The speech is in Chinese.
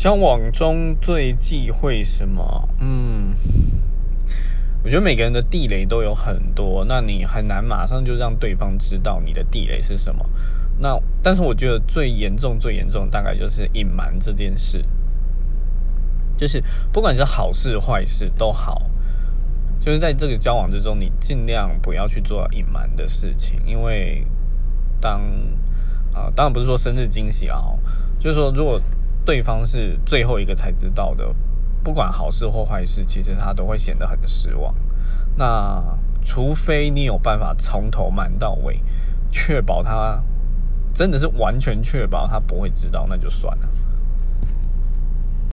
交往中最忌讳什么？嗯，我觉得每个人的地雷都有很多，那你很难马上就让对方知道你的地雷是什么。那但是我觉得最严重、最严重大概就是隐瞒这件事，就是不管是好事坏事都好，就是在这个交往之中，你尽量不要去做隐瞒的事情，因为当啊，当然不是说生日惊喜啊，就是说如果。对方是最后一个才知道的，不管好事或坏事，其实他都会显得很失望。那除非你有办法从头瞒到尾，确保他真的是完全确保他不会知道，那就算了。